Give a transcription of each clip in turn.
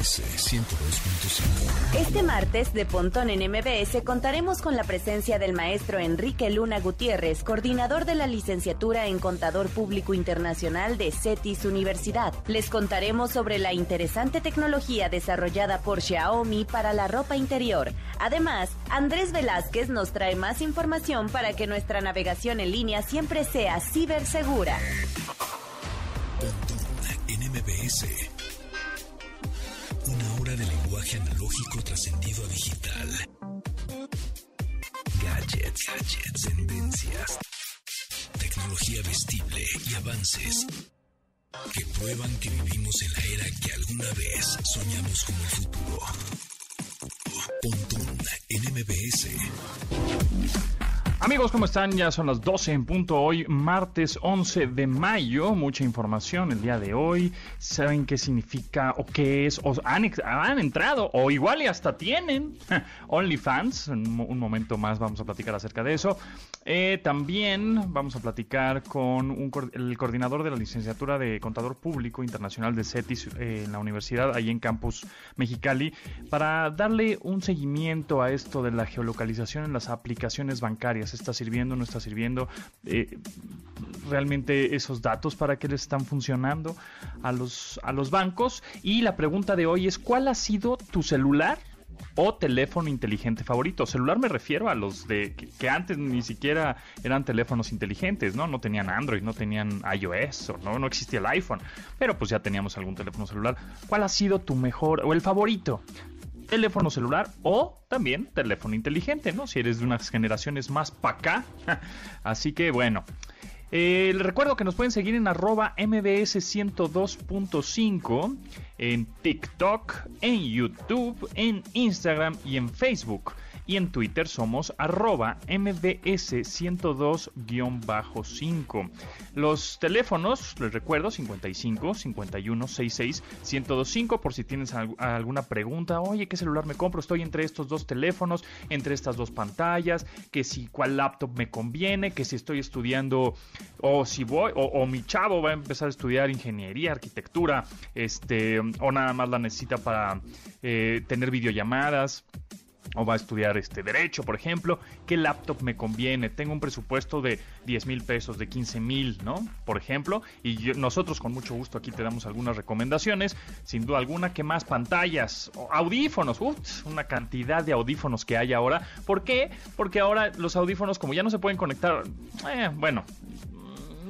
MBS 102.5. Este martes de Pontón en MBS contaremos con la presencia del maestro Enrique Luna Gutiérrez, coordinador de la licenciatura en Contador Público Internacional de CETIS Universidad. Les contaremos sobre la interesante tecnología desarrollada por Xiaomi para la ropa interior. Además, Andrés Velázquez nos trae más información para que nuestra navegación en línea siempre sea cibersegura. Pontón en MBS. Una hora de lenguaje analógico trascendido a digital. Gadgets, gadgets, tendencias. Tecnología vestible y avances que prueban que vivimos en la era que alguna vez soñamos como el futuro. Pontón en MBS. Amigos, ¿cómo están? Ya son las 12 en punto hoy, martes 11 de mayo. Mucha información el día de hoy. ¿Saben qué significa o qué es? ¿O han, entrado? ¿O igual y hasta tienen? OnlyFans. En un mo- un momento más vamos a platicar acerca de eso. Eh, también vamos a platicar con un el coordinador de la licenciatura de Contador Público Internacional de CETIS eh, en la universidad, ahí en Campus Mexicali, para darle un seguimiento a esto de la geolocalización en las aplicaciones bancarias. ¿Está sirviendo? ¿No está sirviendo? Eh, realmente esos datos para qué les están funcionando a los, a los bancos. Y la pregunta de hoy es, ¿cuál ha sido tu celular? o teléfono inteligente favorito. Celular me refiero a los de que, que antes ni siquiera eran teléfonos inteligentes, ¿no? No tenían Android, no tenían iOS, o no, no existía el iPhone, pero pues ya teníamos algún teléfono celular. ¿Cuál ha sido tu mejor o el favorito? Teléfono celular o también teléfono inteligente, ¿no? Si eres de unas generaciones más para acá. Así que bueno. Eh, les recuerdo que nos pueden seguir en arroba mbs 102.5 en TikTok, en YouTube, en Instagram y en Facebook. Y en Twitter somos arroba mbs 102-5. Los teléfonos, les recuerdo, 55 51 66 1025 por si tienes al- alguna pregunta. Oye, ¿qué celular me compro? Estoy entre estos dos teléfonos, entre estas dos pantallas, que si cuál laptop me conviene, que si estoy estudiando o si voy o, o mi chavo va a empezar a estudiar ingeniería, arquitectura, este o nada más la necesita para eh, tener videollamadas o va a estudiar este derecho, por ejemplo, ¿qué laptop me conviene? Tengo un presupuesto de 10 mil pesos, de 15 mil, ¿no? Por ejemplo, y nosotros con mucho gusto aquí te damos algunas recomendaciones, sin duda alguna, ¿qué más? Pantallas, audífonos, uf, una cantidad de audífonos que hay ahora. ¿Por qué? Porque ahora los audífonos, como ya no se pueden conectar, eh, bueno,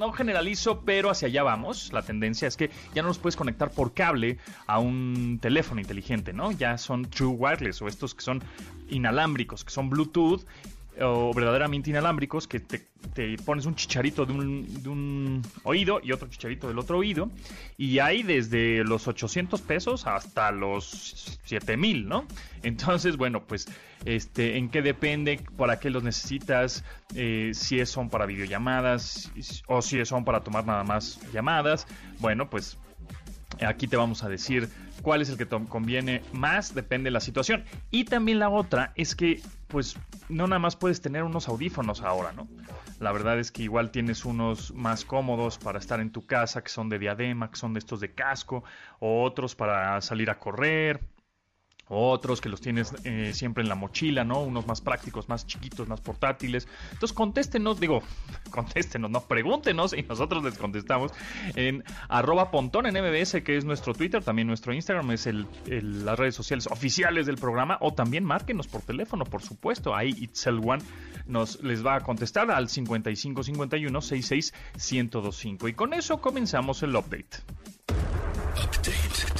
no generalizo, pero hacia allá vamos. La tendencia es que ya no los puedes conectar por cable a un teléfono inteligente, ¿no? Ya son true wireless o estos que son inalámbricos, que son Bluetooth o verdaderamente inalámbricos, que te, pones un chicharito de un, oído y otro chicharito del otro oído. Y hay desde los 800 pesos hasta los 7000, ¿no? Entonces, bueno, pues, este, ¿en qué depende? ¿Para qué los necesitas? Eh, si son para videollamadas o si son para tomar nada más llamadas. Bueno, pues Aquí te vamos a decir cuál es el que te conviene más, depende de la situación. Y también la otra es que, pues, no nada más puedes tener unos audífonos ahora, ¿no? La verdad es que igual tienes unos más cómodos para estar en tu casa, que son de diadema, que son de estos de casco, o otros para salir a correr, otros que los tienes eh, siempre en la mochila, ¿no? Unos más prácticos, más chiquitos, más portátiles. Entonces contéstenos, digo, contéstenos, no, pregúntenos y nosotros les contestamos en arroba pontón en MBS, que es nuestro Twitter, también nuestro Instagram, es las redes sociales oficiales del programa, o también márquenos por teléfono, por supuesto, ahí Itzel One nos les va a contestar al 55 51 66 1025. Y con eso comenzamos el update. Update.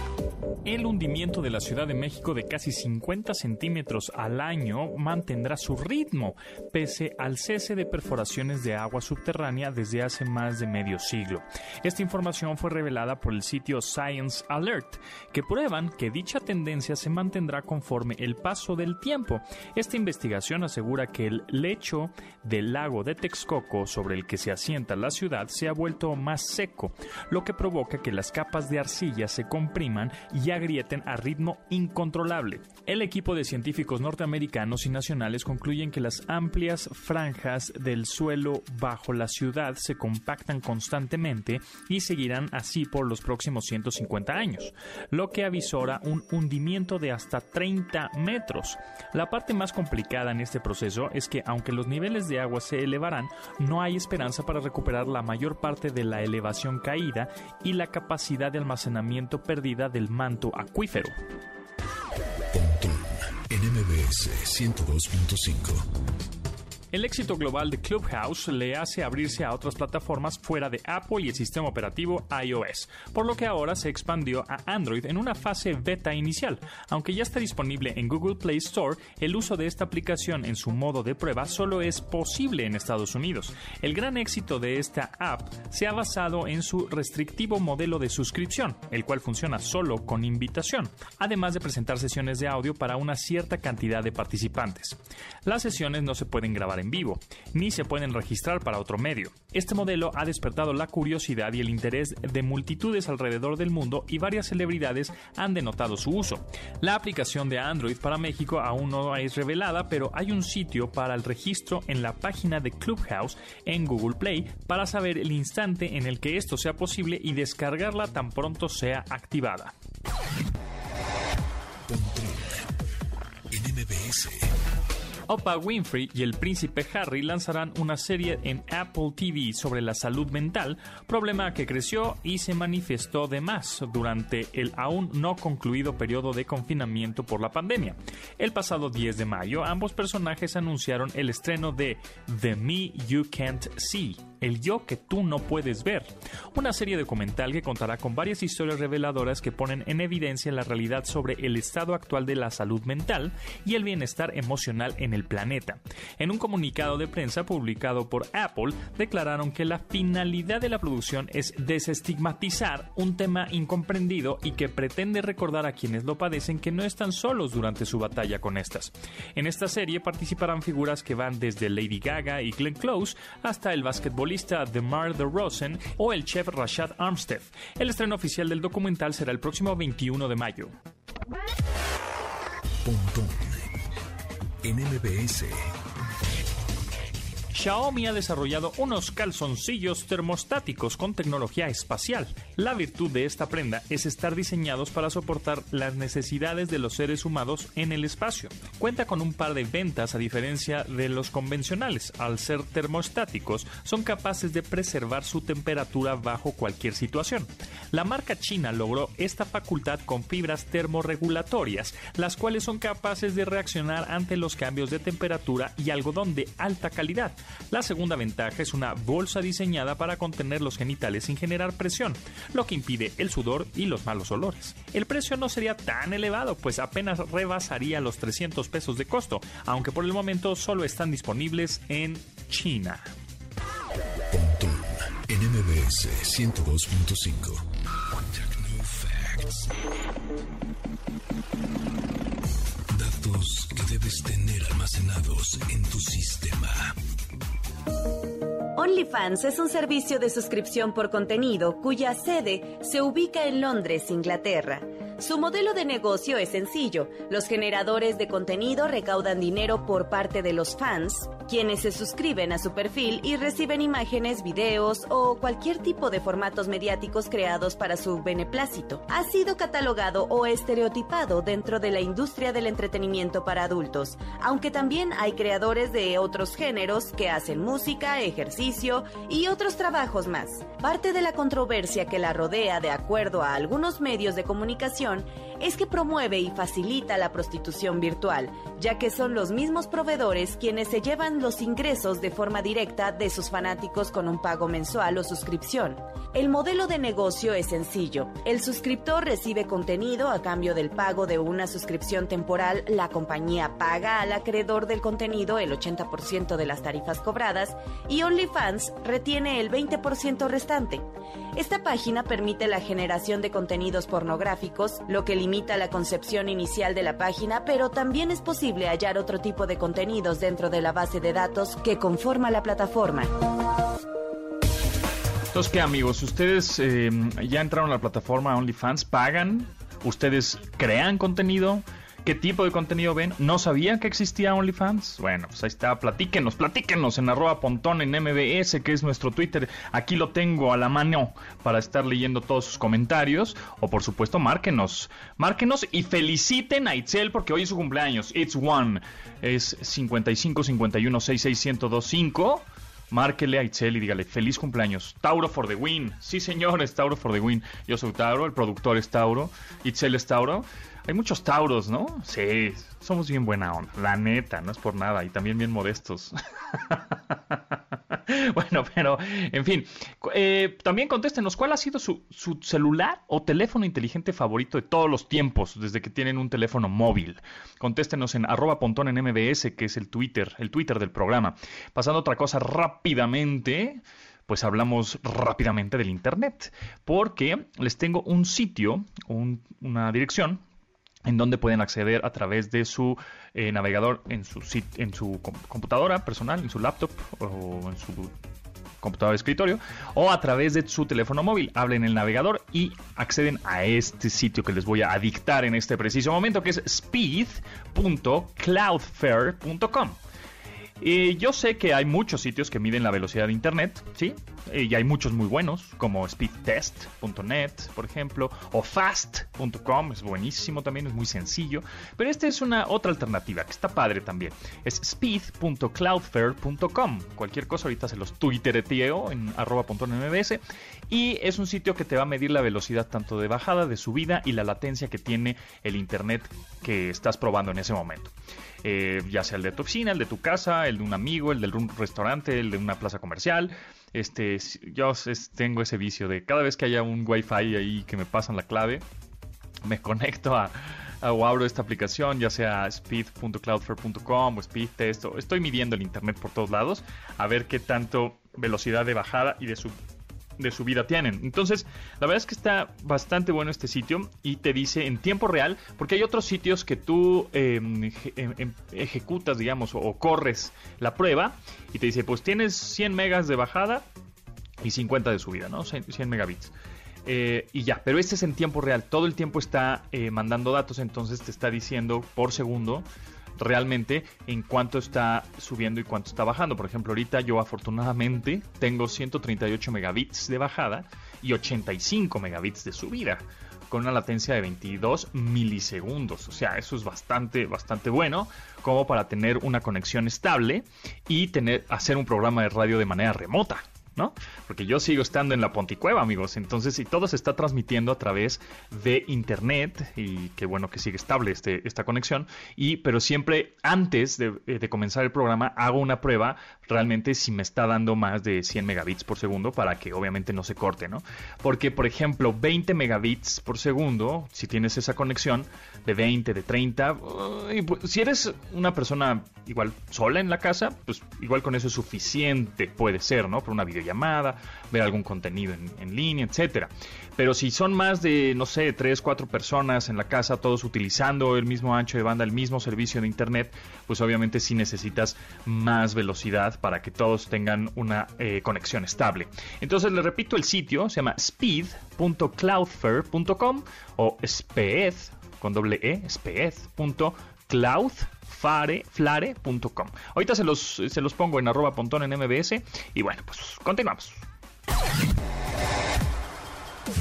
El hundimiento de la Ciudad de México de casi 50 centímetros al año mantendrá su ritmo, pese al cese de perforaciones de agua subterránea desde hace más de medio siglo. Esta información fue revelada por el sitio Science Alert, que prueban que dicha tendencia se mantendrá conforme el paso del tiempo. Esta investigación asegura que el lecho del lago de Texcoco sobre el que se asienta la ciudad se ha vuelto más seco, lo que provoca que las capas de arcilla se compriman y agrieten a ritmo incontrolable. El equipo de científicos norteamericanos y nacionales concluyen que las amplias franjas del suelo bajo la ciudad se compactan constantemente y seguirán así por los próximos 150 años, lo que avisora un hundimiento de hasta 30 metros. La parte más complicada en este proceso es que aunque los niveles de agua se elevarán, no hay esperanza para recuperar la mayor parte de la elevación caída y la capacidad de almacenamiento perdida del manto acuífero. NMBS 102.5 el éxito global de Clubhouse le hace abrirse a otras plataformas fuera de Apple y el sistema operativo iOS, por lo que ahora se expandió a Android en una fase beta inicial. Aunque ya está disponible en Google Play Store, el uso de esta aplicación en su modo de prueba solo es posible en Estados Unidos. El gran éxito de esta app se ha basado en su restrictivo modelo de suscripción, el cual funciona solo con invitación, además de presentar sesiones de audio para una cierta cantidad de participantes. Las sesiones no se pueden grabar en vivo, ni se pueden registrar para otro medio. Este modelo ha despertado la curiosidad y el interés de multitudes alrededor del mundo y varias celebridades han denotado su uso. La aplicación de Android para México aún no es revelada, pero hay un sitio para el registro en la página de Clubhouse en Google Play para saber el instante en el que esto sea posible y descargarla tan pronto sea activada. Oprah Winfrey y el príncipe Harry lanzarán una serie en Apple TV sobre la salud mental, problema que creció y se manifestó de más durante el aún no concluido periodo de confinamiento por la pandemia. El pasado 10 de mayo, ambos personajes anunciaron el estreno de The Me You Can't See, el yo que tú no puedes ver, una serie documental que contará con varias historias reveladoras que ponen en evidencia la realidad sobre el estado actual de la salud mental y el bienestar emocional en el planeta. En un comunicado de prensa publicado por Apple, declararon que la finalidad de la producción es desestigmatizar un tema incomprendido y que pretende recordar a quienes lo padecen que no están solos durante su batalla con estas. En esta serie participarán figuras que van desde Lady Gaga y Glenn Close hasta el basquetbolista de Mar de Rosen o el chef Rashad Armstead. El estreno oficial del documental será el próximo 21 de mayo. Xiaomi ha desarrollado unos calzoncillos termostáticos con tecnología espacial. La virtud de esta prenda es estar diseñados para soportar las necesidades de los seres humanos en el espacio. Cuenta con un par de ventas a diferencia de los convencionales. Al ser termostáticos, son capaces de preservar su temperatura bajo cualquier situación. La marca china logró esta facultad con fibras termorregulatorias, las cuales son capaces de reaccionar ante los cambios de temperatura y algodón de alta calidad la segunda ventaja es una bolsa diseñada para contener los genitales sin generar presión, lo que impide el sudor y los malos olores. El precio no sería tan elevado, pues apenas rebasaría los 300 pesos de costo, aunque por el momento solo están disponibles en China. NMBS 102.5 Datos que debes tener almacenados en tu sistema. OnlyFans es un servicio de suscripción por contenido cuya sede se ubica en Londres, Inglaterra. Su modelo de negocio es sencillo. Los generadores de contenido recaudan dinero por parte de los fans, quienes se suscriben a su perfil y reciben imágenes, videos o cualquier tipo de formatos mediáticos creados para su beneplácito. Ha sido catalogado o estereotipado dentro de la industria del entretenimiento para adultos, aunque también hay creadores de otros géneros que hacen música, ejercicio y otros trabajos más. Parte de la controversia que la rodea de acuerdo a algunos medios de comunicación es que promueve y facilita la prostitución virtual, ya que son los mismos proveedores quienes se llevan los ingresos de forma directa de sus fanáticos con un pago mensual o suscripción. El modelo de negocio es sencillo. El suscriptor recibe contenido a cambio del pago de una suscripción temporal. La compañía paga al acreedor del contenido el 80% de las tarifas cobradas y OnlyFans retiene el 20% restante. Esta página permite la generación de contenidos pornográficos, lo que limita la concepción inicial de la página, pero también es posible hallar otro tipo de contenidos dentro de la base de datos que conforma la plataforma. Entonces, ¿qué amigos? ¿Ustedes eh, ya entraron a la plataforma OnlyFans? ¿Pagan ¿Ustedes crean contenido? ¿Qué tipo de contenido ven? ¿No sabían que existía OnlyFans? Bueno, pues ahí está, platíquenos, platíquenos en arroba pontón en MBS, que es nuestro Twitter. Aquí lo tengo a la mano para estar leyendo todos sus comentarios. O por supuesto, márquenos. Márquenos y feliciten a Itzel porque hoy es su cumpleaños. It's one. Es 55 51 66 1025 márquele a Itzel y dígale feliz cumpleaños. Tauro for the win. Sí, señor, es Tauro for the win. Yo soy Tauro, el productor es Tauro, Itzel es Tauro. Hay muchos Tauros, ¿no? Sí, somos bien buena onda. La neta, no es por nada. Y también bien modestos. bueno, pero, en fin. Eh, también contéstenos, ¿cuál ha sido su, celular o teléfono inteligente favorito de todos los tiempos, desde que tienen un teléfono móvil? Contéstenos en arroba pontón en MBS, que es el Twitter, el Twitter del programa. Pasando a otra cosa rápidamente pues hablamos rápidamente del Internet, porque les tengo un sitio, un, una dirección en donde pueden acceder a través de su eh, navegador en su, en su computadora personal, en su laptop o en su computadora de escritorio o a través de su teléfono móvil. Hablen el navegador y acceden a este sitio que les voy a dictar en este preciso momento que es speed.cloudflare.com. Yo sé que hay muchos sitios que miden la velocidad de Internet, ¿sí? Y hay muchos muy buenos, como speedtest.net, por ejemplo, o fast.com, es buenísimo también, es muy sencillo. Pero esta es una otra alternativa que está padre también. Es speed.cloudflare.com. Cualquier cosa ahorita se los tuitereteo en arroba.mbs. Y es un sitio que te va a medir la velocidad tanto de bajada, de subida y la latencia que tiene el Internet que estás probando en ese momento. Eh, ya sea el de tu oficina, el de tu casa, el de un amigo, el del restaurante, el de una plaza comercial. Este, yo tengo ese vicio de cada vez que haya un wifi ahí que me pasan la clave, me conecto a, o abro esta aplicación, ya sea speed.cloudflare.com o speedtest, estoy midiendo el internet por todos lados a ver qué tanto velocidad de bajada y de sub de su vida tienen. Entonces, la verdad es que está bastante bueno este sitio y te dice en tiempo real, porque hay otros sitios que tú em, em, em, ejecutas, digamos, o, corres la prueba y te dice, pues tienes 100 megas de bajada y 50 de subida, ¿no? 100, megabits. Eh, y ya, pero este es en tiempo real, todo el tiempo está eh, mandando datos, entonces te está diciendo por segundo realmente en cuánto está subiendo y cuánto está bajando. Por ejemplo, ahorita yo afortunadamente tengo 138 megabits de bajada y 85 megabits de subida con una latencia de 22 milisegundos. O sea, eso es bastante, bastante bueno como para tener una conexión estable y hacer un programa de radio de manera remota. ¿No? Porque yo sigo estando en la Ponticueva, amigos. Entonces, si todo se está transmitiendo a través de internet, y qué bueno que sigue estable este, esta conexión, y pero siempre antes de, eh, de, comenzar el programa hago una prueba realmente si me está dando más de 100 megabits por segundo para que obviamente no se corte, ¿no? Porque, por ejemplo, 20 megabits por segundo, si tienes esa conexión de 20, de 30, pues, si eres una persona igual sola en la casa, pues igual con eso es suficiente, puede ser, ¿no? Por una videollamada, ver algún contenido en, en línea, etcétera. Pero si son más de, no sé, 3, 4 personas en la casa, todos utilizando el mismo ancho de banda, el mismo servicio de internet, pues obviamente sí necesitas más velocidad para que todos tengan una eh, conexión estable. Entonces les repito el sitio, se llama speed.cloudflare.com o speed con doble e, speed.cloudflare.com. Ahorita se los, se los pongo en arroba pontón en MBS y bueno, pues continuamos.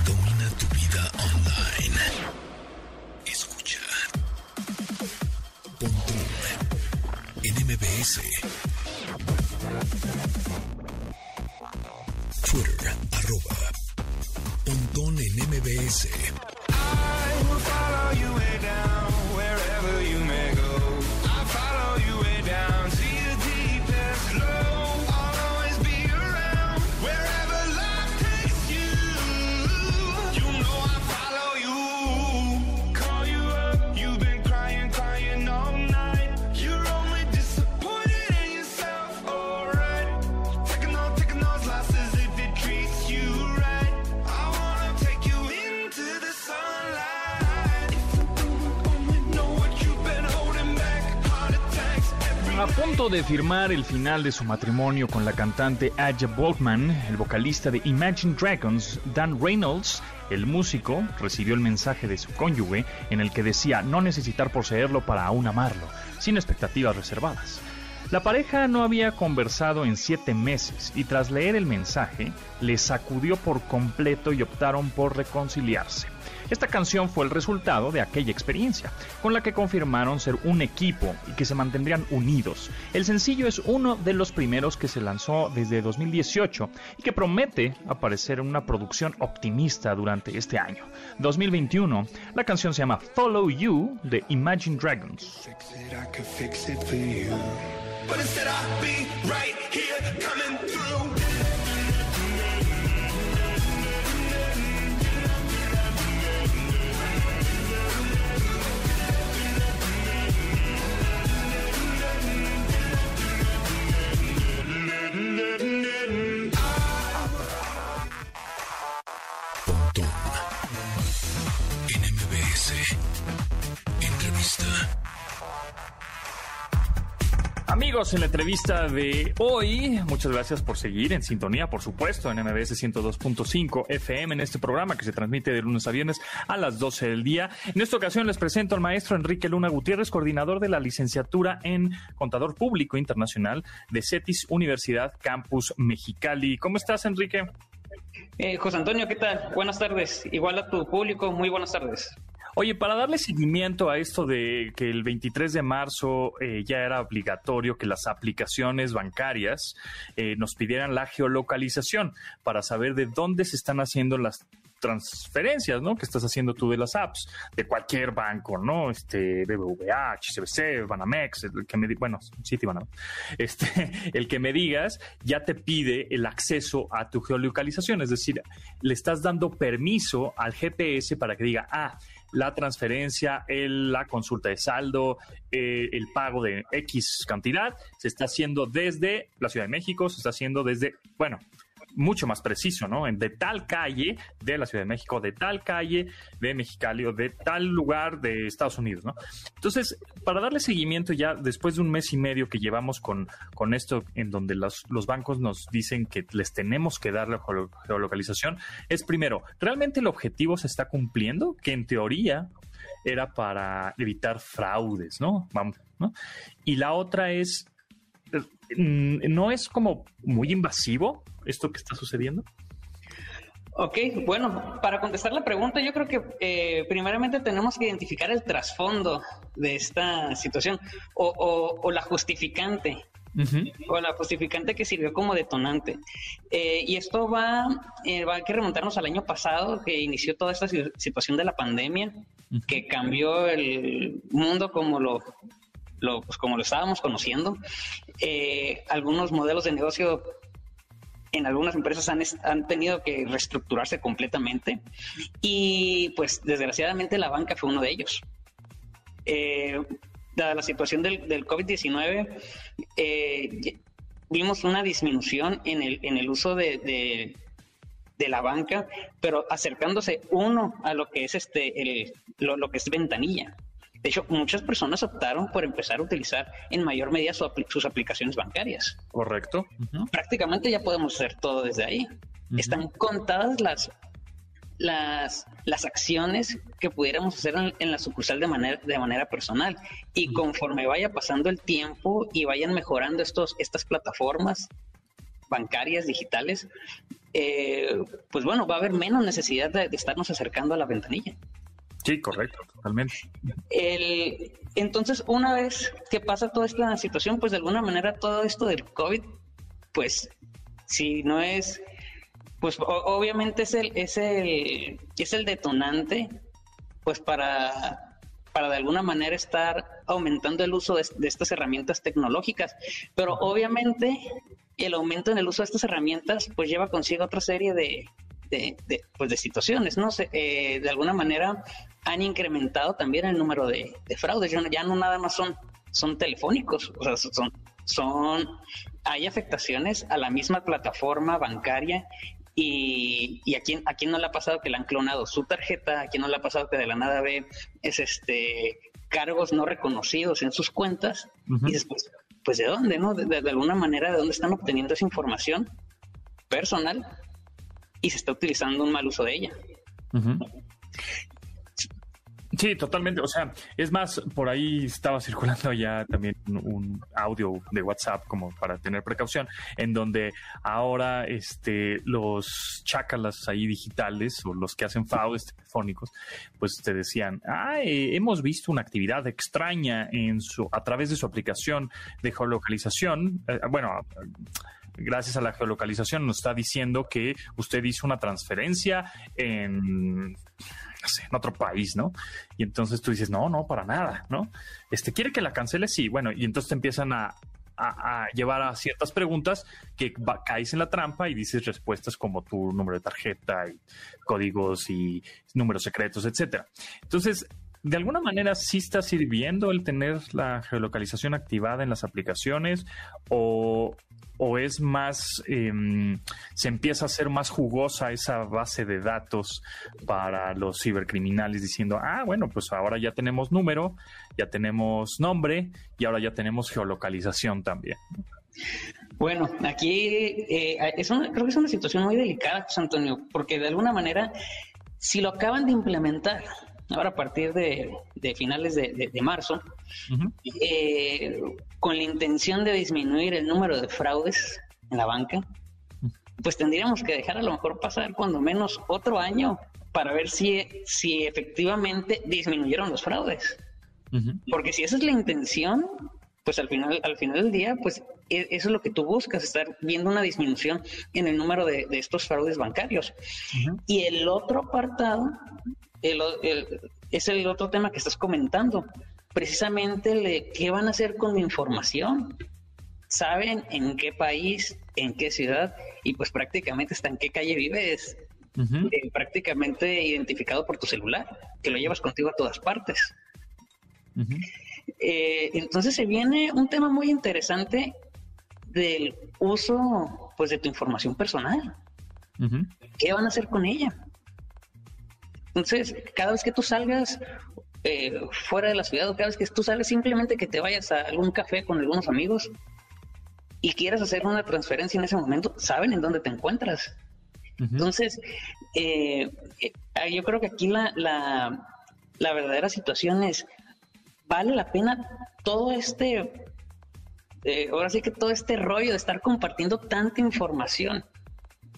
Domina tu vida online. Escucha. Pontón en MBS. Twitter, arroba. Pontón en MBS. I will follow you down wherever you de firmar el final de su matrimonio con la cantante Aja Boltman, el vocalista de Imagine Dragons, Dan Reynolds, el músico, recibió el mensaje de su cónyuge en el que decía no necesitar poseerlo para aún amarlo, sin expectativas reservadas. La pareja no había conversado en siete meses y tras leer el mensaje, le sacudió por completo y optaron por reconciliarse. Esta canción fue el resultado de aquella experiencia, con la que confirmaron ser un equipo y que se mantendrían unidos. El sencillo es uno de los primeros que se lanzó desde 2018 y que promete aparecer en una producción optimista durante este año. 2021, la canción se llama Follow You de Imagine Dragons. Didn't didn't. Amigos, en la entrevista de hoy, muchas gracias por seguir en sintonía, por supuesto, en MBS 102.5 FM, en este programa que se transmite de lunes a viernes a las 12 del día. En esta ocasión les presento al maestro Enrique Luna Gutiérrez, coordinador de la licenciatura en Contador Público Internacional de CETIS Universidad Campus Mexicali. ¿Cómo estás, Enrique? Eh, José Antonio, ¿qué tal? Buenas tardes. Igual a tu público, muy buenas tardes. Oye, para darle seguimiento a esto de que el 23 de marzo eh, ya era obligatorio que las aplicaciones bancarias eh, nos pidieran la geolocalización para saber de dónde se están haciendo las transferencias, ¿no? Que estás haciendo tú de las apps de cualquier banco, ¿no? Este BBVA, HSBC, Banamex, el que me bueno, Citibanamex. Este, el que me digas ya te pide el acceso a tu geolocalización, es decir, le estás dando permiso al GPS para que diga, ah, la transferencia, el- la consulta de saldo, eh, el pago de X cantidad, se está haciendo desde la Ciudad de México, se está haciendo desde, bueno, mucho más preciso, ¿no? En- De tal calle de la Ciudad de México, de tal calle de Mexicali o de tal lugar de Estados Unidos, ¿no? Entonces, para darle seguimiento ya después de un mes y medio que llevamos con, con esto, en donde los, los bancos nos dicen que les tenemos que dar la geolo- geolocalización, es primero, ¿realmente el objetivo se está cumpliendo? Que en teoría era para evitar fraudes, ¿no? Vamos, ¿no? Y la otra es, ¿no es como muy invasivo esto que está sucediendo? Ok, bueno, para contestar la pregunta, yo creo que eh, primeramente tenemos que identificar el trasfondo de esta situación o, o- o la justificante o la justificante que sirvió como detonante. Eh, y esto va, eh, va a que remontarnos al año pasado, que inició toda esta si- situación de la pandemia, que cambió el mundo como lo, lo, pues, como lo estábamos conociendo. Eh, algunos modelos de negocio en algunas empresas han, han tenido que reestructurarse completamente y pues desgraciadamente la banca fue uno de ellos. Eh, dada la situación del, del COVID-19, eh, vimos una disminución en el, en el uso de, de- de la banca, pero acercándose uno a lo que es este el, lo, lo que es ventanilla. De hecho, muchas personas optaron por empezar a utilizar en mayor medida su sus aplicaciones bancarias Correcto. prácticamente ya podemos hacer todo desde ahí. Están contadas las, las, las acciones que pudiéramos hacer en, en la sucursal de manera, de manera personal. Y conforme vaya pasando el tiempo y vayan mejorando estos, estas plataformas bancarias, digitales, eh, pues bueno, va a haber menos necesidad de- de estarnos acercando a la ventanilla. Sí, correcto, totalmente. El, entonces, una vez que pasa toda esta situación, pues de alguna manera todo esto del COVID, pues si no es, pues obviamente es el, es el, es el detonante, pues para, para de alguna manera estar aumentando el uso de estas herramientas tecnológicas. Pero obviamente el aumento en el uso de estas herramientas, pues lleva consigo otra serie de, de, de, pues de situaciones, ¿no? eh, de alguna manera han incrementado también el número de, de fraudes. Ya no, ya no nada más son, son telefónicos, o sea, son, son, hay afectaciones a la misma plataforma bancaria y, y a, quién, a quién no le ha pasado que le han clonado su tarjeta, a quién no le ha pasado que de la nada ve es este cargos no reconocidos en sus cuentas y después pues de dónde, ¿no? De- de alguna manera, de dónde están obteniendo esa información personal y se está utilizando un mal uso de ella. Sí, totalmente. O sea, es más, por ahí estaba circulando ya también un, un audio de WhatsApp como para tener precaución, en donde ahora este, los chácalas ahí digitales o los que hacen fraudes telefónicos, pues te decían, ah, eh, hemos visto una actividad extraña en su, a través de su aplicación de geolocalización. Eh, bueno, gracias a la geolocalización nos está diciendo que usted hizo una transferencia en otro país, ¿no? Y entonces tú dices, no, no, para nada, ¿no? Este, ¿quiere que la cancele? Sí, bueno, y entonces te empiezan a llevar a ciertas preguntas que va- caes en la trampa y dices respuestas como tu número de tarjeta y códigos y números secretos, etcétera. Entonces, de alguna manera sí está sirviendo el tener la geolocalización activada en las aplicaciones o, o es más, em, se empieza a hacer más jugosa esa base de datos para los cibercriminales diciendo, ah, bueno, pues ahora ya tenemos número, ya tenemos nombre y ahora ya tenemos geolocalización también. Bueno, aquí eh, es una, creo que es una situación muy delicada, José Antonio, porque de alguna manera, si lo acaban de implementar, ahora a partir de, de finales de, de- de marzo, eh, con la intención de disminuir el número de fraudes en la banca, pues tendríamos que dejar a lo mejor pasar cuando menos otro año para ver si, si efectivamente disminuyeron los fraudes. Porque si esa es la intención, pues al final, al final del día, pues e- eso es lo que tú buscas, estar viendo una disminución en el número de, de estos fraudes bancarios. Y el otro apartado el es el otro tema que estás comentando. Precisamente le- qué van a hacer con mi información. Saben en qué país, en qué ciudad y pues prácticamente hasta en qué calle vives, eh, prácticamente identificado por tu celular, que lo llevas contigo a todas partes. Eh, entonces se viene un tema muy interesante del uso pues de tu información personal. ¿Qué van a hacer con ella? Entonces, cada vez que tú salgas eh, fuera de la ciudad o cada vez que tú salgas simplemente que te vayas a algún café con algunos amigos y quieras hacer una transferencia en ese momento, saben en dónde te encuentras. Entonces, eh, eh, yo creo que aquí la, la, la verdadera situación es, ¿vale la pena todo este, eh, ahora sí que todo este rollo de estar compartiendo tanta información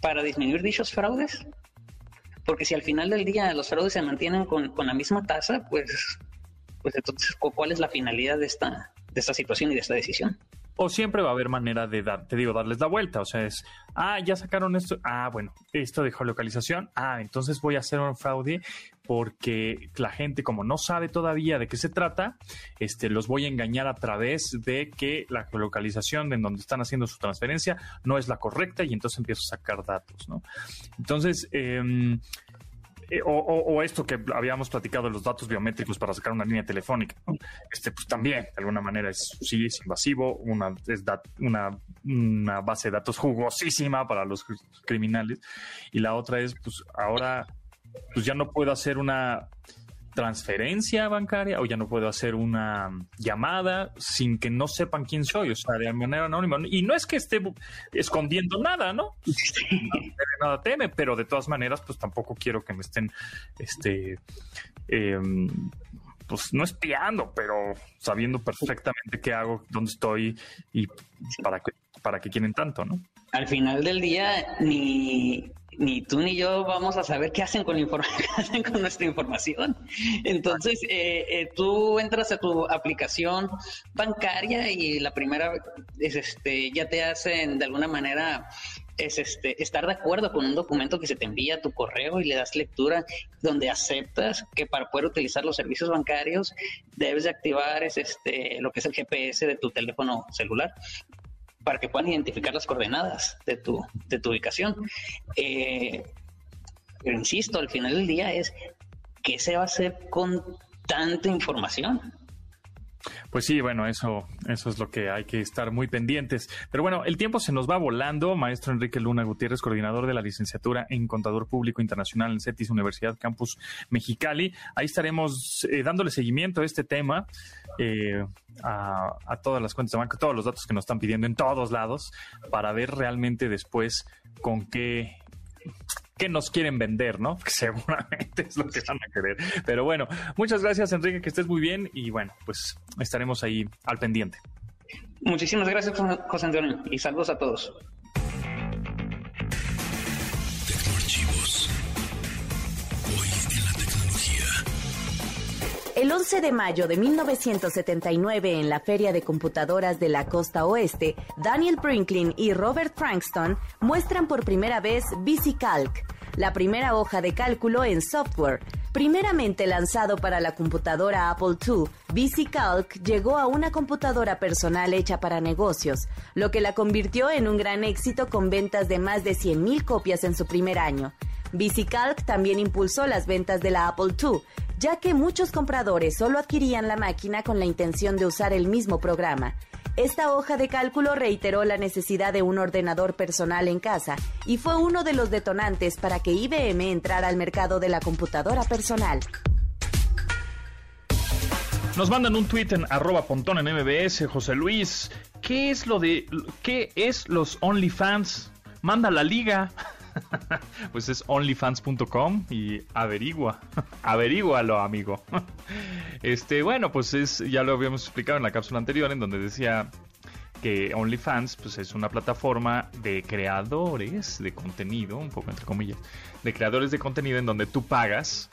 para disminuir dichos fraudes? Porque si al final del día los fraudes se mantienen con, con la misma tasa, pues, pues entonces, ¿cu- ¿cuál es la finalidad de esta, de esta situación y de esta decisión? O siempre va a haber manera de dar, te digo, darles la vuelta. O sea, es, ah, ya sacaron esto. Ah, bueno, esto de geolocalización. Ah, entonces voy a hacer un fraude porque la gente, como no sabe todavía de qué se trata, este, los voy a engañar a través de que la geolocalización en donde están haciendo su transferencia no es la correcta y entonces empiezo a sacar datos, ¿no? Entonces, em, eh, o, esto que habíamos platicado de los datos biométricos para sacar una línea telefónica, ¿no? este pues también de alguna manera es sí es invasivo, una es una, base de datos jugosísima para los cr- criminales y la otra es pues ahora pues ya no puedo hacer una transferencia bancaria o ya no puedo hacer una llamada sin que no sepan quién soy, o sea, de manera anónima. Y no es que esté escondiendo nada, ¿no? nada teme, pero de todas maneras, pues tampoco quiero que me estén, este, em, pues no espiando, pero sabiendo perfectamente qué hago, dónde estoy y para qué, para qué quieren tanto, ¿no? Al final del día, ni, ni tú ni yo vamos a saber qué hacen con, con nuestra información. Entonces, eh, eh, tú entras a tu aplicación bancaria y la primera es este, ya te hacen de alguna manera es este estar de acuerdo con un documento que se te envía a tu correo y le das lectura donde aceptas que para poder utilizar los servicios bancarios debes de activar es este lo que es el GPS de tu teléfono celular para que puedan identificar las coordenadas de tu, de tu ubicación. Eh, pero insisto, al final del día es qué se va a hacer con tanta información. Pues sí, bueno, eso, eso es lo que hay que estar muy pendientes. Pero bueno, el tiempo se nos va volando. Maestro Enrique Luna Gutiérrez, coordinador de la licenciatura en Contador Público Internacional en CETIS Universidad Campus Mexicali. Ahí estaremos eh, dándole seguimiento a este tema, eh, a, a todas las cuentas de banco, todos los datos que nos están pidiendo en todos lados, para ver realmente después con qué qué nos quieren vender, ¿no? Seguramente es lo que van a querer. Pero bueno, muchas gracias, Enrique, que estés muy bien y bueno, pues estaremos ahí al pendiente. Muchísimas gracias, José Antonio, y saludos a todos. El 11 de mayo de 1979 en la Feria de Computadoras de la Costa Oeste, Daniel Brinklin y Robert Frankston muestran por primera vez VisiCalc, la primera hoja de cálculo en software. Primeramente lanzado para la computadora Apple II, VisiCalc llegó a una computadora personal hecha para negocios, lo que la convirtió en un gran éxito con ventas de más de 100.000 copias en su primer año. VisiCalc también impulsó las ventas de la Apple II, ya que muchos compradores solo adquirían la máquina con la intención de usar el mismo programa. Esta hoja de cálculo reiteró la necesidad de un ordenador personal en casa y fue uno de los detonantes para que IBM entrara al mercado de la computadora personal. Nos mandan un tweet en pontón en MBS, José Luis. ¿Qué es lo de. ¿Qué es los OnlyFans? Manda la liga. pues es onlyfans.com y averigua. Averígualo, amigo. este, bueno, pues es. Ya lo habíamos explicado en la cápsula anterior, en donde decía que OnlyFans pues es una plataforma de creadores de contenido, un poco entre comillas, de creadores de contenido en donde tú pagas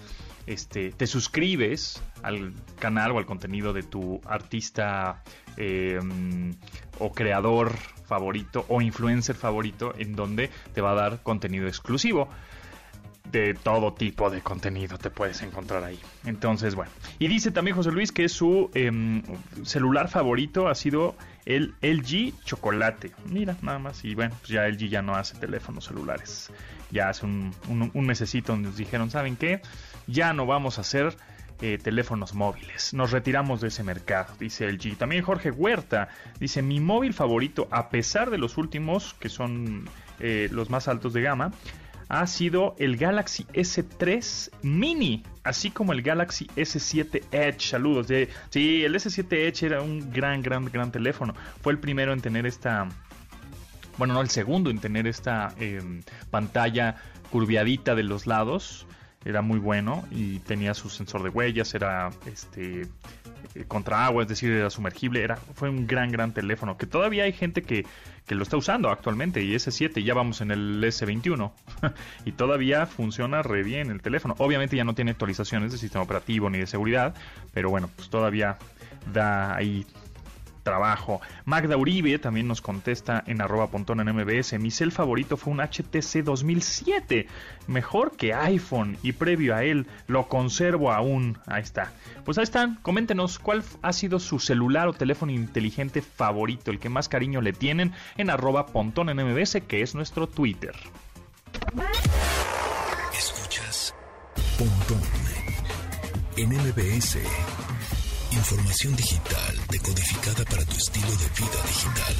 este, te suscribes al canal o al contenido de tu artista eh, o creador favorito o influencer favorito en donde te va a dar contenido exclusivo. De todo tipo de contenido te puedes encontrar ahí. Entonces, bueno. Y dice también José Luis que su eh, celular favorito ha sido el LG Chocolate. Mira, nada más. Y bueno, pues ya LG ya no hace teléfonos celulares. Ya hace un, un, un nos dijeron, ¿saben qué? ya no vamos a hacer eh, teléfonos móviles. Nos retiramos de ese mercado, dice LG. También Jorge Huerta dice, mi móvil favorito, a pesar de los últimos, que son eh, los más altos de gama, ha sido el Galaxy S3 Mini, así como el Galaxy S7 Edge. Saludos. De, sí, el S7 Edge era un gran, gran, gran teléfono. Fue el primero en tener esta... Bueno, no el segundo en tener esta eh, pantalla curviadita de los lados era muy bueno y tenía su sensor de huellas, era este eh, contra agua, es decir, era sumergible, era, fue un gran, gran teléfono, que todavía hay gente que, que lo está usando actualmente, y S7, ya vamos en el S21, y todavía funciona re bien el teléfono. Obviamente ya no tiene actualizaciones de sistema operativo ni de seguridad, pero bueno, pues todavía da ahí Magda Uribe también nos contesta en arroba pontón en MBS. Mi cel favorito fue un HTC 2007. Mejor que iPhone. Y previo a él lo conservo aún. Ahí está. Pues ahí están. Coméntenos cuál ha sido su celular o teléfono inteligente favorito. El que más cariño le tienen en arroba pontón en MBS que es nuestro Twitter. Escuchas Pontón en MBS. Información digital decodificada para tu estilo de vida digital.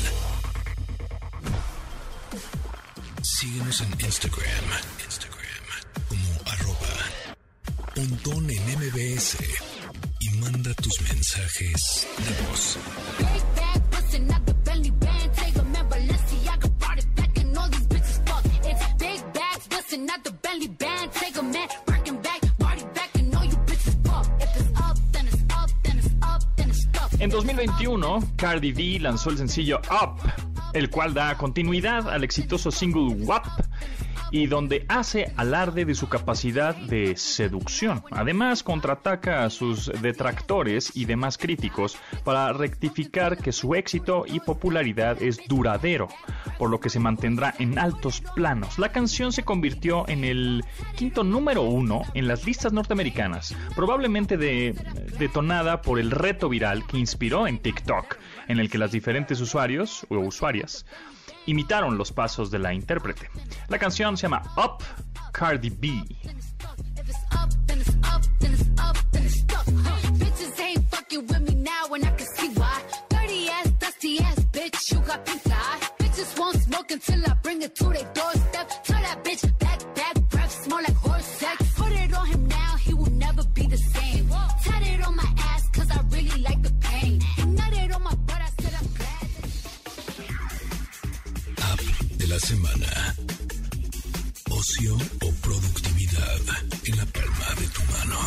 Síguenos en Instagram, Instagram como arroba pontón en MBS y manda tus mensajes de voz. En 2021, Cardi B lanzó el sencillo Up, el cual da continuidad al exitoso single WAP y donde hace alarde de su capacidad de seducción. Además, contraataca a sus detractores y demás críticos para rectificar que su éxito y popularidad es duradero, por lo que se mantendrá en altos planos. La canción se convirtió en el quinto número uno en las listas norteamericanas, probablemente de- detonada por el reto viral que inspiró en TikTok, en el que las diferentes usuarios o usuarias imitaron los pasos de la intérprete. La canción se llama Up Cardi B. Can got pink eye. Bitches smoke until I bring it to their doorstep. Tell that bitch back, back, breath, smell like horse sex. Put it on him now, he will never be the same. Tat it on my ass, cause I really like the pain. Nut it on my butt, I said I'm glad. App de la semana. Ocio o productividad en la palma de tu mano.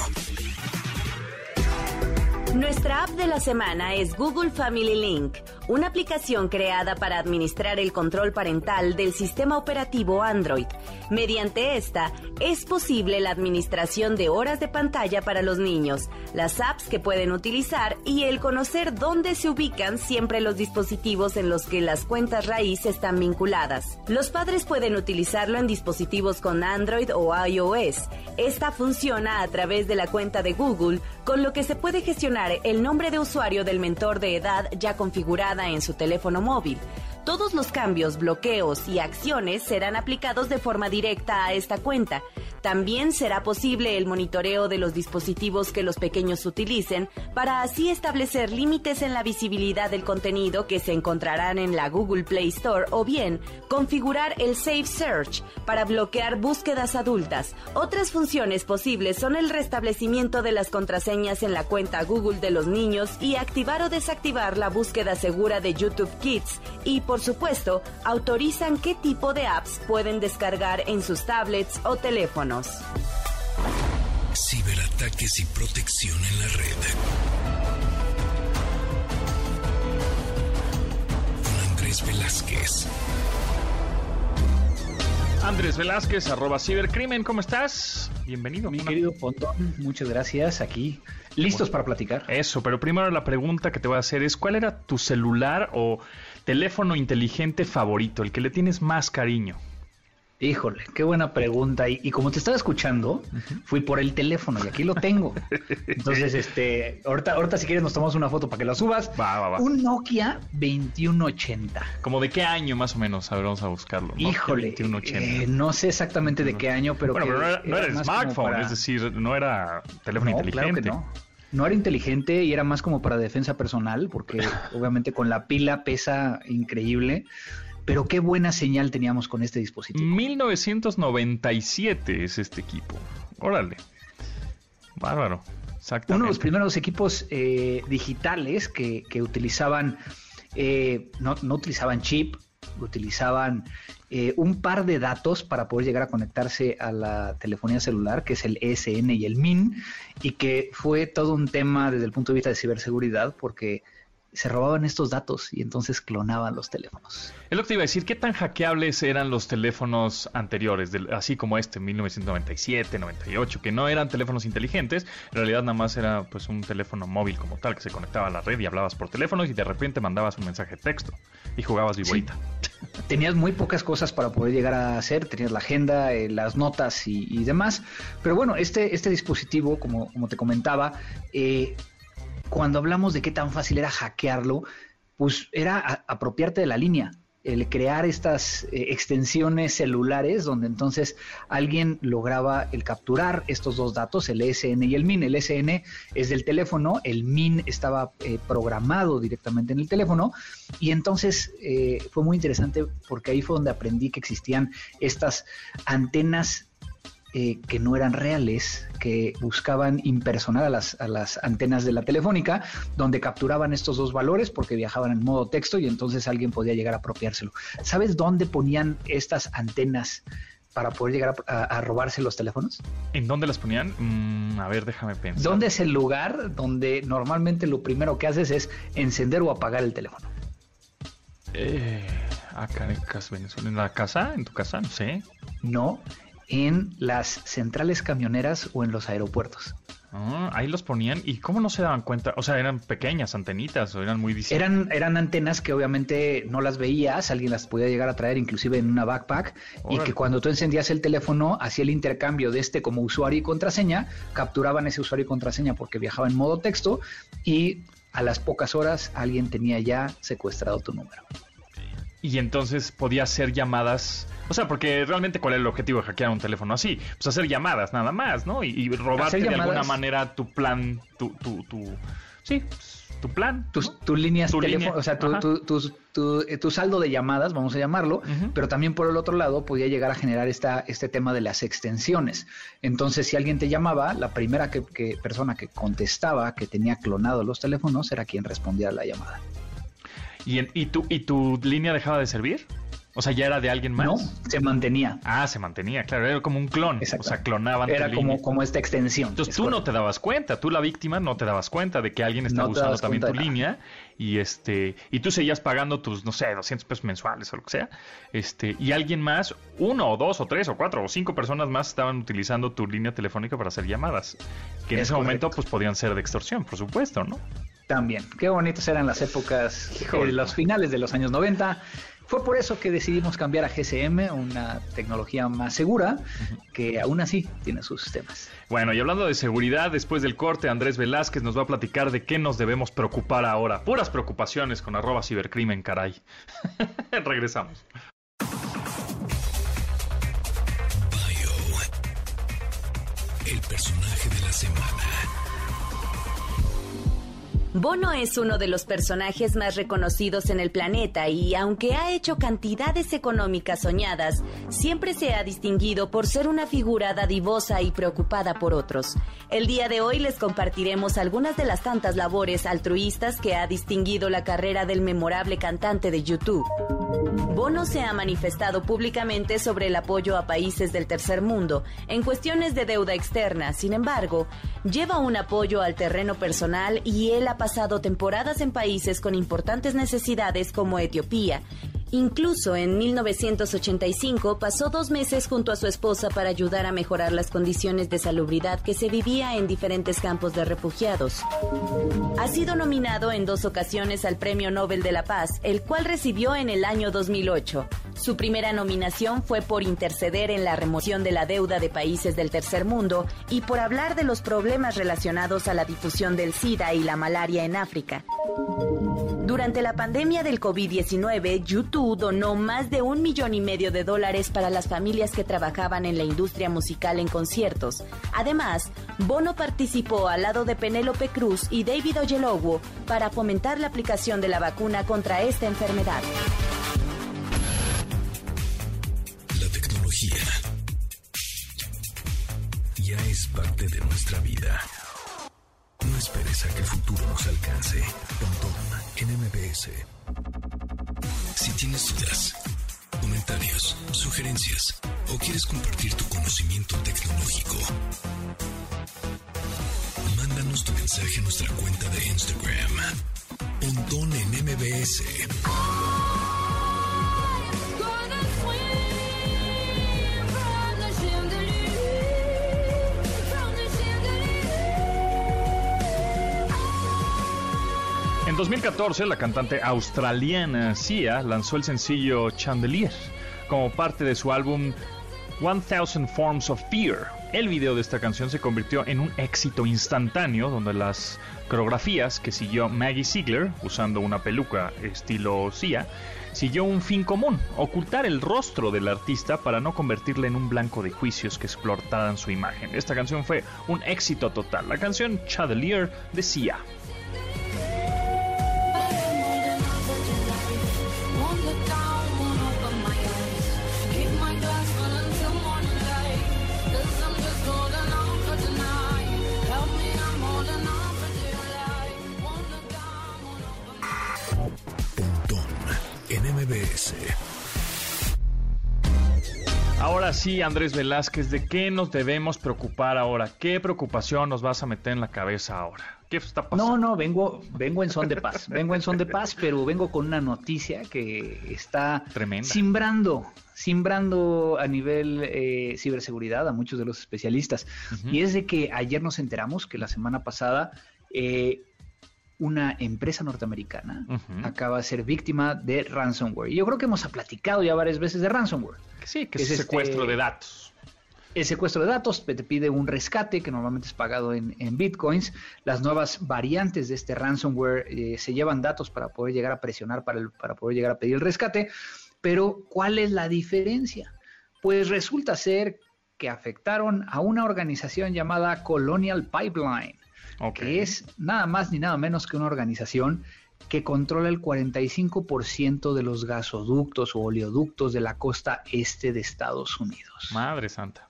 Nuestra app de la semana es Google Family Link, una aplicación creada para administrar el control parental del sistema operativo Android. Mediante esta, es posible la administración de horas de pantalla para los niños, las apps que pueden utilizar y el conocer dónde se ubican siempre los dispositivos en los que las cuentas raíz están vinculadas. Los padres pueden utilizarlo en dispositivos con Android o iOS. Esta funciona a través de la cuenta de Google, con lo que se puede gestionar el nombre de usuario del mentor de edad ya configurada en su teléfono móvil. Todos los cambios, bloqueos y acciones serán aplicados de forma directa a esta cuenta. También será posible el monitoreo de los dispositivos que los pequeños utilicen para así establecer límites en la visibilidad del contenido que se encontrarán en la Google Play Store o bien configurar el Safe Search para bloquear búsquedas adultas. Otras funciones posibles son el restablecimiento de las contraseñas en la cuenta Google de los niños y activar o desactivar la búsqueda segura de YouTube Kids y por supuesto autorizan qué tipo de apps pueden descargar en sus tablets o teléfonos. Ciberataques y protección en la red. Con Andrés Velázquez. Andrés Velázquez, arroba cibercrimen, ¿cómo estás? Bienvenido. Mi Una- querido Pontón, muchas gracias. Aquí, listos para platicar. Eso, pero primero la pregunta que te voy a hacer es, ¿cuál era tu celular o teléfono inteligente favorito, el que le tienes más cariño? Híjole, qué buena pregunta. Y, y como te estaba escuchando, fui por el teléfono y aquí lo tengo. Entonces, este, ahorita, ahorita si quieres nos tomamos una foto para que la subas. Va, va, va. Un Nokia 2180. ¿Como de qué año más o menos? A ver, vamos a buscarlo. Nokia Híjole, 2180. eh, no sé exactamente de qué año, pero bueno, que pero no era, no era smartphone, para- es decir, no era teléfono No, inteligente. claro que no. No era inteligente y era más como para defensa personal, porque obviamente con la pila pesa increíble. Pero qué buena señal teníamos con este dispositivo. 1997 es este equipo. Órale. Bárbaro. Exactamente. Uno de los primeros equipos eh, digitales que, que utilizaban, eh, no, no utilizaban chip, utilizaban eh, un par de datos para poder llegar a conectarse a la telefonía celular, que es el ESN y el MIN, y que fue todo un tema desde el punto de vista de ciberseguridad, porque se robaban estos datos y entonces clonaban los teléfonos. Es lo que te iba a decir, ¿qué tan hackeables eran los teléfonos anteriores, del- así como este, 1997, 98, que no eran teléfonos inteligentes, en realidad nada más era pues un teléfono móvil como tal, que se conectaba a la red y hablabas por teléfono y de repente mandabas un mensaje de texto y jugabas viborita. tenías muy pocas cosas para poder llegar a hacer, tenías la agenda, eh, las notas y, y demás. Pero bueno, este, este dispositivo, como, como te comentaba, eh, cuando hablamos de qué tan fácil era hackearlo, pues era apropiarte de la línea, el crear estas eh, extensiones celulares donde entonces alguien lograba el capturar estos dos datos, el ESN y el MIN. El ESN es del teléfono, el MIN estaba eh, programado directamente en el teléfono y entonces eh, fue muy interesante porque ahí fue donde aprendí que existían estas antenas eh, que no eran reales, que buscaban impersonar a las, a las antenas de la telefónica, donde capturaban estos dos valores porque viajaban en modo texto y entonces alguien podía llegar a apropiárselo. ¿Sabes dónde ponían estas antenas para poder llegar a, robarse los teléfonos? ¿En dónde las ponían? Mm, a ver, déjame pensar. ¿Dónde es el lugar donde normalmente lo primero que haces es encender o apagar el teléfono? Eh, ah, Caracas, Venezuela. ¿En la casa? ¿En tu casa? No sé. No, en las centrales camioneras o en los aeropuertos. Ah, ahí los ponían. ¿Y cómo no se daban cuenta? O sea, eran pequeñas antenitas o eran muy distintas. Eran, eran antenas que obviamente no las veías, alguien las podía llegar a traer inclusive en una backpack y que cuando tú encendías el teléfono hacía el intercambio de este como usuario y contraseña, capturaban ese usuario y contraseña porque viajaba en modo texto y a las pocas horas alguien tenía ya secuestrado tu número. Y entonces podía hacer llamadas. O sea, porque realmente, ¿cuál es el objetivo de hackear un teléfono así? Pues hacer llamadas, nada más, ¿no? Y, y robarte de alguna manera tu plan, tu, tu, tu. Sí, tu plan. tus, tus líneas Tu teléfon- línea, o sea, tu, tu- eh, tu saldo de llamadas, vamos a llamarlo, pero también por el otro lado podía llegar a generar esta, este tema de las extensiones. Entonces, si alguien te llamaba, la primera que, que- persona que contestaba, que tenía clonado los teléfonos, era quien respondía a la llamada. ¿Y, en- y, tu, ¿Y tu línea dejaba de servir? O sea, ya era de alguien más. No, se mantenía. Ah, se mantenía, claro, era como un clon. Exacto. O sea, clonaban tu Era como, línea. como esta extensión. Entonces Es tú no te dabas cuenta, tú la víctima no te dabas cuenta de que alguien estaba No usando también tu línea y este y tú seguías pagando tus no sé 200 pesos mensuales o lo que sea, este y alguien más, uno o dos o tres o cuatro o cinco personas más estaban utilizando tu línea telefónica para hacer llamadas, que en Es ese momento pues podían ser de extorsión, por supuesto, ¿no? También. Qué bonitas eran las épocas de los finales de los años 90. Fue por eso que decidimos cambiar a GSM, una tecnología más segura, que aún así tiene sus temas. Bueno, y hablando de seguridad, después del corte, Andrés Velázquez nos va a platicar de qué nos debemos preocupar ahora. Puras preocupaciones con arroba cibercrimen, caray. Regresamos. Bio. El personaje de la semana. Bono es uno de los personajes más reconocidos en el planeta y aunque ha hecho cantidades económicas soñadas, siempre se ha distinguido por ser una figura dadivosa y preocupada por otros. El día de hoy les compartiremos algunas de las tantas labores altruistas que ha distinguido la carrera del memorable cantante de YouTube. Bono se ha manifestado públicamente sobre el apoyo a países del tercer mundo en cuestiones de deuda externa. Sin embargo, lleva un apoyo al terreno personal y él ha pasado temporadas en países con importantes necesidades como Etiopía. Incluso en 1985 pasó dos meses junto a su esposa para ayudar a mejorar las condiciones de salubridad que se vivía en diferentes campos de refugiados. Ha sido nominado en dos ocasiones al Premio Nobel de la Paz, el cual recibió en el año 2008. Su primera nominación fue por interceder en la remoción de la deuda de países del tercer mundo y por hablar de los problemas relacionados a la difusión del SIDA y la malaria en África. Durante la pandemia del COVID-19, YouTube donó más de un millón y medio de dólares para las familias que trabajaban en la industria musical en conciertos. Además, Bono participó al lado de Penélope Cruz y David Oyelowo para fomentar la aplicación de la vacuna contra esta enfermedad. La tecnología ya es parte de nuestra vida. No esperes a que el futuro nos alcance. Pontón en MBS. Tienes dudas, comentarios, sugerencias o quieres compartir tu conocimiento tecnológico, mándanos tu mensaje a nuestra cuenta de Instagram. Pontón en MBS. En 2014, la cantante australiana Sia lanzó el sencillo Chandelier como parte de su álbum 1000 Forms of Fear. El video de esta canción se convirtió en un éxito instantáneo donde las coreografías que siguió Maggie Ziegler usando una peluca estilo Sia siguió un fin común, ocultar el rostro del artista para no convertirle en un blanco de juicios que explotaran su imagen. Esta canción fue un éxito total, la canción Chandelier de Sia. MBS. Ahora sí, Andrés Velázquez, ¿de qué nos debemos preocupar ahora? ¿Qué preocupación nos vas a meter en la cabeza ahora? ¿Qué está pasando? No, no, vengo, vengo en son de paz, vengo en son de paz, pero vengo con una noticia que está Tremenda. simbrando, simbrando a nivel eh, ciberseguridad a muchos de los especialistas. Y es de que ayer nos enteramos que la semana pasada eh, una empresa norteamericana acaba de ser víctima de ransomware. Y yo creo que hemos platicado ya varias veces de ransomware. Sí, que es es, secuestro este- de datos. El secuestro de datos te pide un rescate que normalmente es pagado en, en bitcoins. Las nuevas variantes de este ransomware eh, se llevan datos para poder llegar a presionar, para, el- para poder llegar a pedir el rescate. Pero, ¿cuál es la diferencia? Pues resulta ser que afectaron a una organización llamada Colonial Pipeline. Que es nada más ni nada menos que una organización que controla el 45% de los gasoductos o oleoductos de la costa este de Estados Unidos. Madre santa.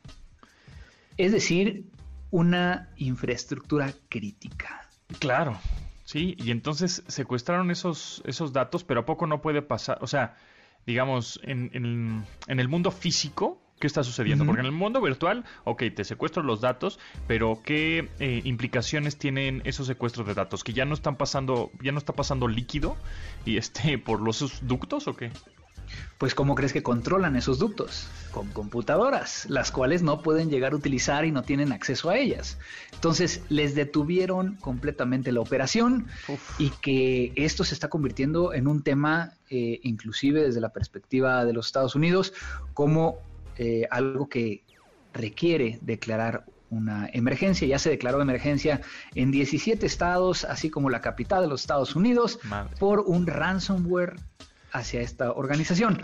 Es decir, una infraestructura crítica. Claro, sí, y entonces secuestraron esos, esos datos, pero ¿a poco no puede pasar? O sea, digamos, en, en- en el mundo físico, ¿qué está sucediendo? Porque en el mundo virtual, ok, te secuestro los datos, pero ¿qué eh, implicaciones tienen esos secuestros de datos? ¿Que ya no están pasando, ya no está pasando líquido y este por los ductos o qué? Pues ¿cómo crees que controlan esos ductos? Con computadoras, las cuales no pueden llegar a utilizar y no tienen acceso a ellas. Entonces les detuvieron completamente la operación Uf. y que esto se está convirtiendo en un tema, eh, inclusive desde la perspectiva de los Estados Unidos, como eh, algo que requiere declarar una emergencia. Ya se declaró emergencia en 17 estados, así como la capital de los Estados Unidos, Madre. por un ransomware hacia esta organización.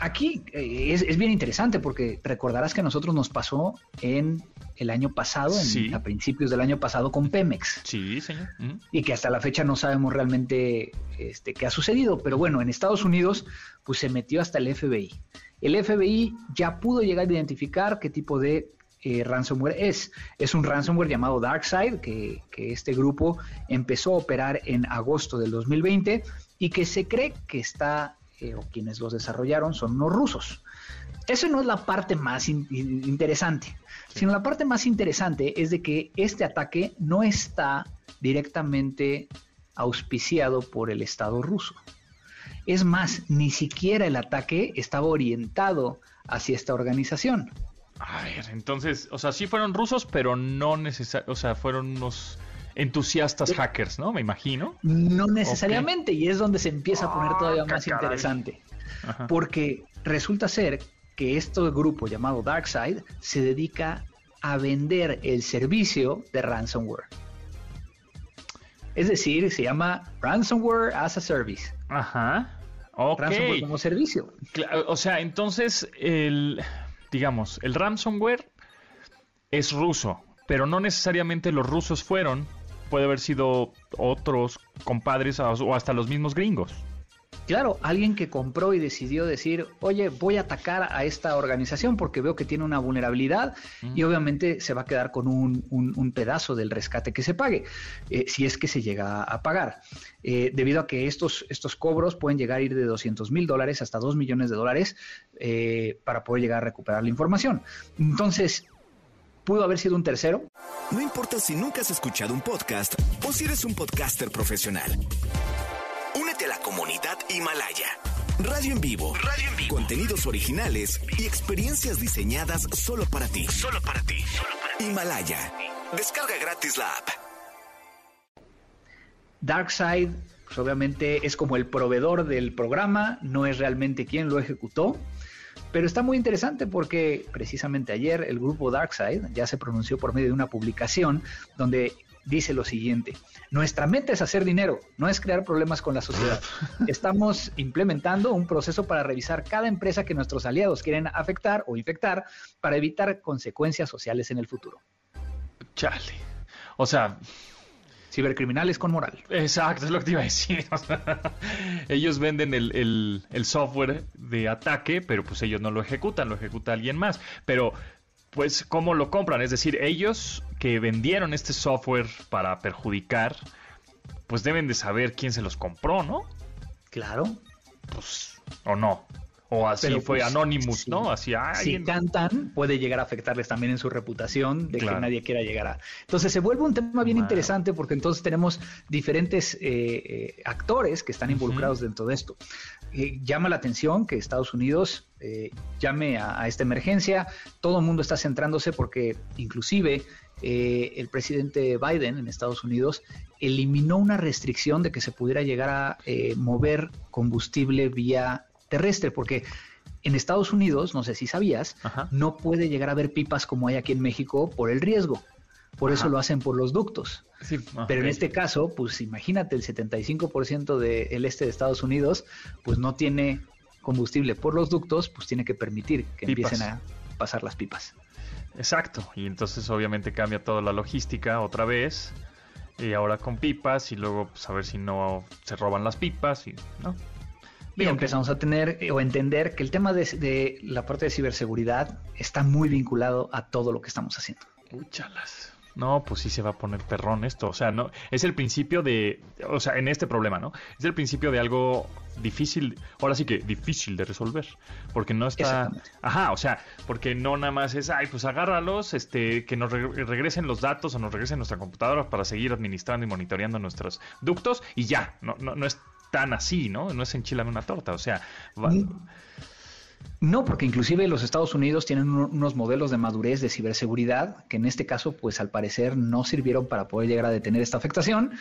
Aquí eh, es, es bien interesante porque recordarás que a nosotros nos pasó en el año pasado, en- Sí. a principios del año pasado con Pemex Sí, señor. Y que hasta la fecha no sabemos realmente este, qué ha sucedido. Pero bueno, en Estados Unidos pues se metió hasta el FBI. El FBI ya pudo llegar a identificar qué tipo de eh, ransomware es. Es un ransomware llamado DarkSide, que, este grupo empezó a operar en agosto del 2020 y que se cree que está, eh, o quienes los desarrollaron son unos rusos. Eso no es la parte más in- in- interesante, sino la parte más interesante es de que este ataque no está directamente auspiciado por el Estado ruso. Es más, ni siquiera el ataque estaba orientado hacia esta organización. A ver, entonces, o sea, sí fueron rusos, pero no necesariamente, o sea, fueron unos entusiastas hackers, ¿no? Me imagino. No necesariamente, y es donde se empieza a poner todavía Ah, más caray. interesante. Ajá. Porque resulta ser que este grupo llamado DarkSide se dedica a vender el servicio de ransomware. Es decir, se llama Ransomware as a Service. Ajá. Ok. Ransomware como servicio. O sea, entonces, el, digamos, el ransomware es ruso, pero no necesariamente los rusos fueron. Puede haber sido otros compadres o hasta los mismos gringos. Claro, alguien que compró y decidió decir, oye, voy a atacar a esta organización porque veo que tiene una vulnerabilidad y obviamente se va a quedar con un, un- un pedazo del rescate que se pague, eh, si es que se llega a pagar. Eh, debido a que estos, estos cobros pueden llegar a ir de 200 mil dólares hasta 2 millones de dólares eh, para poder llegar a recuperar la información. Entonces, pudo haber sido un tercero, No importa si nunca has escuchado un podcast o si eres un podcaster profesional. Comunidad Himalaya. Radio en vivo. Radio en vivo. Contenidos originales y experiencias diseñadas solo para ti. Solo para ti. Himalaya. Descarga gratis la app. Darkseid, pues obviamente es como el proveedor del programa, no es realmente quien lo ejecutó, pero está muy interesante porque precisamente ayer el grupo Darkseid ya se pronunció por medio de una publicación donde dice lo siguiente, nuestra meta es hacer dinero, no es crear problemas con la sociedad. Estamos implementando un proceso para revisar cada empresa que nuestros aliados quieren afectar o infectar para evitar consecuencias sociales en el futuro. Chale. O sea, Cibercriminales con moral. Exacto, es lo que te iba a decir. O sea, ellos venden el, el- el software de ataque, pero pues ellos no lo ejecutan, lo ejecuta alguien más. Pero, pues, ¿cómo lo compran? Es decir, ellos que vendieron este software para perjudicar, pues deben de saber quién se los compró, ¿no? Claro, Pues, o no. O así Pero, fue pues, Anonymous, sí. ¿no? Así, si cantan, puede llegar a afectarles también en su reputación de Claro. que nadie quiera llegar a. Entonces se vuelve un tema bien Wow. interesante porque entonces tenemos diferentes eh, eh, actores que están involucrados dentro de esto. Eh, llama la atención que Estados Unidos llame a, a esta emergencia. Todo el mundo está centrándose porque inclusive eh, el presidente Biden en Estados Unidos eliminó una restricción de que se pudiera llegar a mover combustible vía terrestre, porque en Estados Unidos, no sé si sabías, Ajá. no puede llegar a haber pipas como hay aquí en México por el riesgo. Por eso lo hacen por los ductos. Sí, Pero en este caso, pues imagínate, el 75% del este de Estados Unidos, pues no tiene combustible por los ductos, pues tiene que permitir que Pipas. empiecen a pasar las pipas. Exacto, y entonces obviamente cambia toda la logística otra vez. Y ahora con pipas y luego pues, a ver si no se roban las pipas y no. Y empezamos a tener eh, o entender que el tema de, de la parte de ciberseguridad está muy vinculado a todo lo que estamos haciendo. Úchalas. No, pues sí se va a poner perrón esto. O sea, no, es el principio de, o sea, en este problema, ¿no? Es el principio de algo difícil, ahora sí que difícil de resolver, porque no está, ajá, o sea, porque no nada más es, ay, pues agárralos, este, que nos re- regresen los datos o nos regresen nuestra computadora para seguir administrando y monitoreando nuestros ductos y ya, no, no, no es tan así, ¿no? No es enchilar una torta, o sea. No, porque inclusive los Estados Unidos tienen un- unos modelos de madurez de ciberseguridad que en este caso, pues al parecer no sirvieron para poder llegar a detener esta afectación.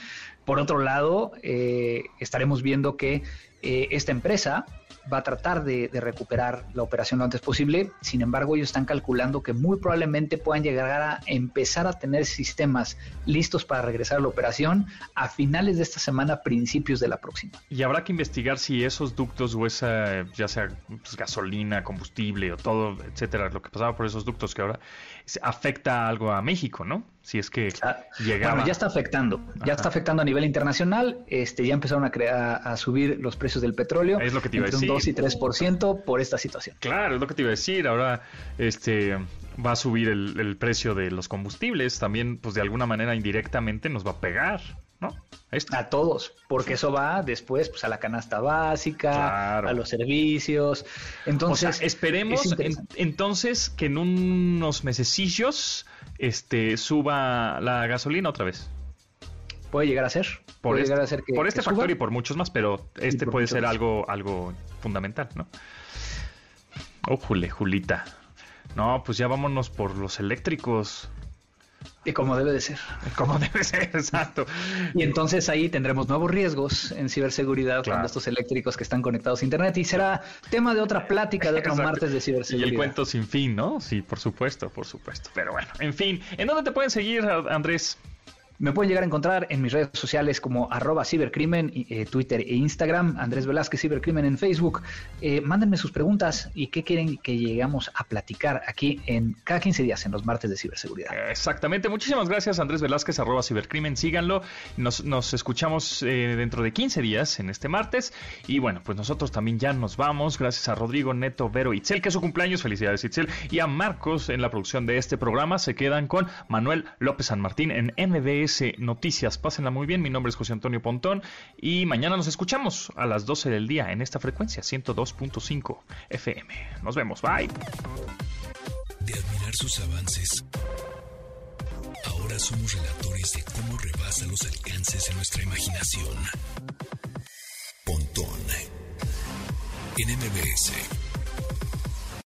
Por otro lado, eh, estaremos viendo que eh, esta empresa va a tratar de, recuperar la operación lo antes posible. Sin embargo, ellos están calculando que muy probablemente puedan llegar a empezar a tener sistemas listos para regresar a la operación a finales de esta semana, principios de la próxima. Y habrá que investigar si esos ductos o esa, ya sea pues, gasolina, combustible o todo, etcétera, lo que pasaba por esos ductos que ahora afecta algo a México, ¿no? Si es que Ah, llegaba. Bueno, ya está afectando, ya Ajá. está afectando a nivel internacional, este, ya empezaron a, crear, a subir los precios del petróleo Es lo que te iba a decir. un 2 y 3% por esta situación. Claro, es lo que te iba a decir. Ahora, este va a subir el, el precio de los combustibles. También, pues de alguna manera indirectamente nos va a pegar, ¿no? A todos, porque eso va después pues, a la canasta básica, Claro. a los servicios. Entonces, o sea, esperemos es en- interesante. entonces que en unos mesecillos este suba la gasolina otra vez. puede llegar a ser. Por puede este, llegar a ser que, por este que suba. factor y por muchos más, pero este puede ser más. algo, algo fundamental, ¿no? Oh, Jule, Julita. No, pues ya vámonos por los eléctricos. Y como debe de ser. Como debe ser, exacto. Y entonces ahí tendremos nuevos riesgos en ciberseguridad Claro. cuando estos eléctricos que están conectados a Internet y será tema de otra plática, de otro Exacto. martes de Y ciberseguridad. el cuento sin fin, ¿no? Sí, por supuesto, por supuesto. Pero bueno, en fin. ¿En dónde te pueden seguir, Andrés? Me pueden llegar a encontrar en mis redes sociales como arroba cibercrimen, eh, Twitter e Instagram, Andrés Velázquez Cibercrimen en Facebook. Eh, mándenme sus preguntas y qué quieren que lleguemos a platicar aquí en cada 15 días en los martes de ciberseguridad. Exactamente. Muchísimas gracias, Andrés Velázquez, arroba cibercrimen. Síganlo. Nos, nos escuchamos eh, dentro de 15 días en este martes. Y bueno, pues nosotros también ya nos vamos. Gracias a Rodrigo, Neto, Vero, Itzel, que es su cumpleaños. Felicidades, Itzel. Y a Marcos en la producción de este programa. Se quedan con Manuel López San Martín en MBS Noticias. Pásenla muy bien. Mi nombre es José Antonio Pontón. Y mañana nos escuchamos a las 12 del día en esta frecuencia 102.5 FM. Nos vemos. Bye. De admirar sus avances, ahora somos relatores de cómo rebasa los alcances de nuestra imaginación. Pontón en MBS.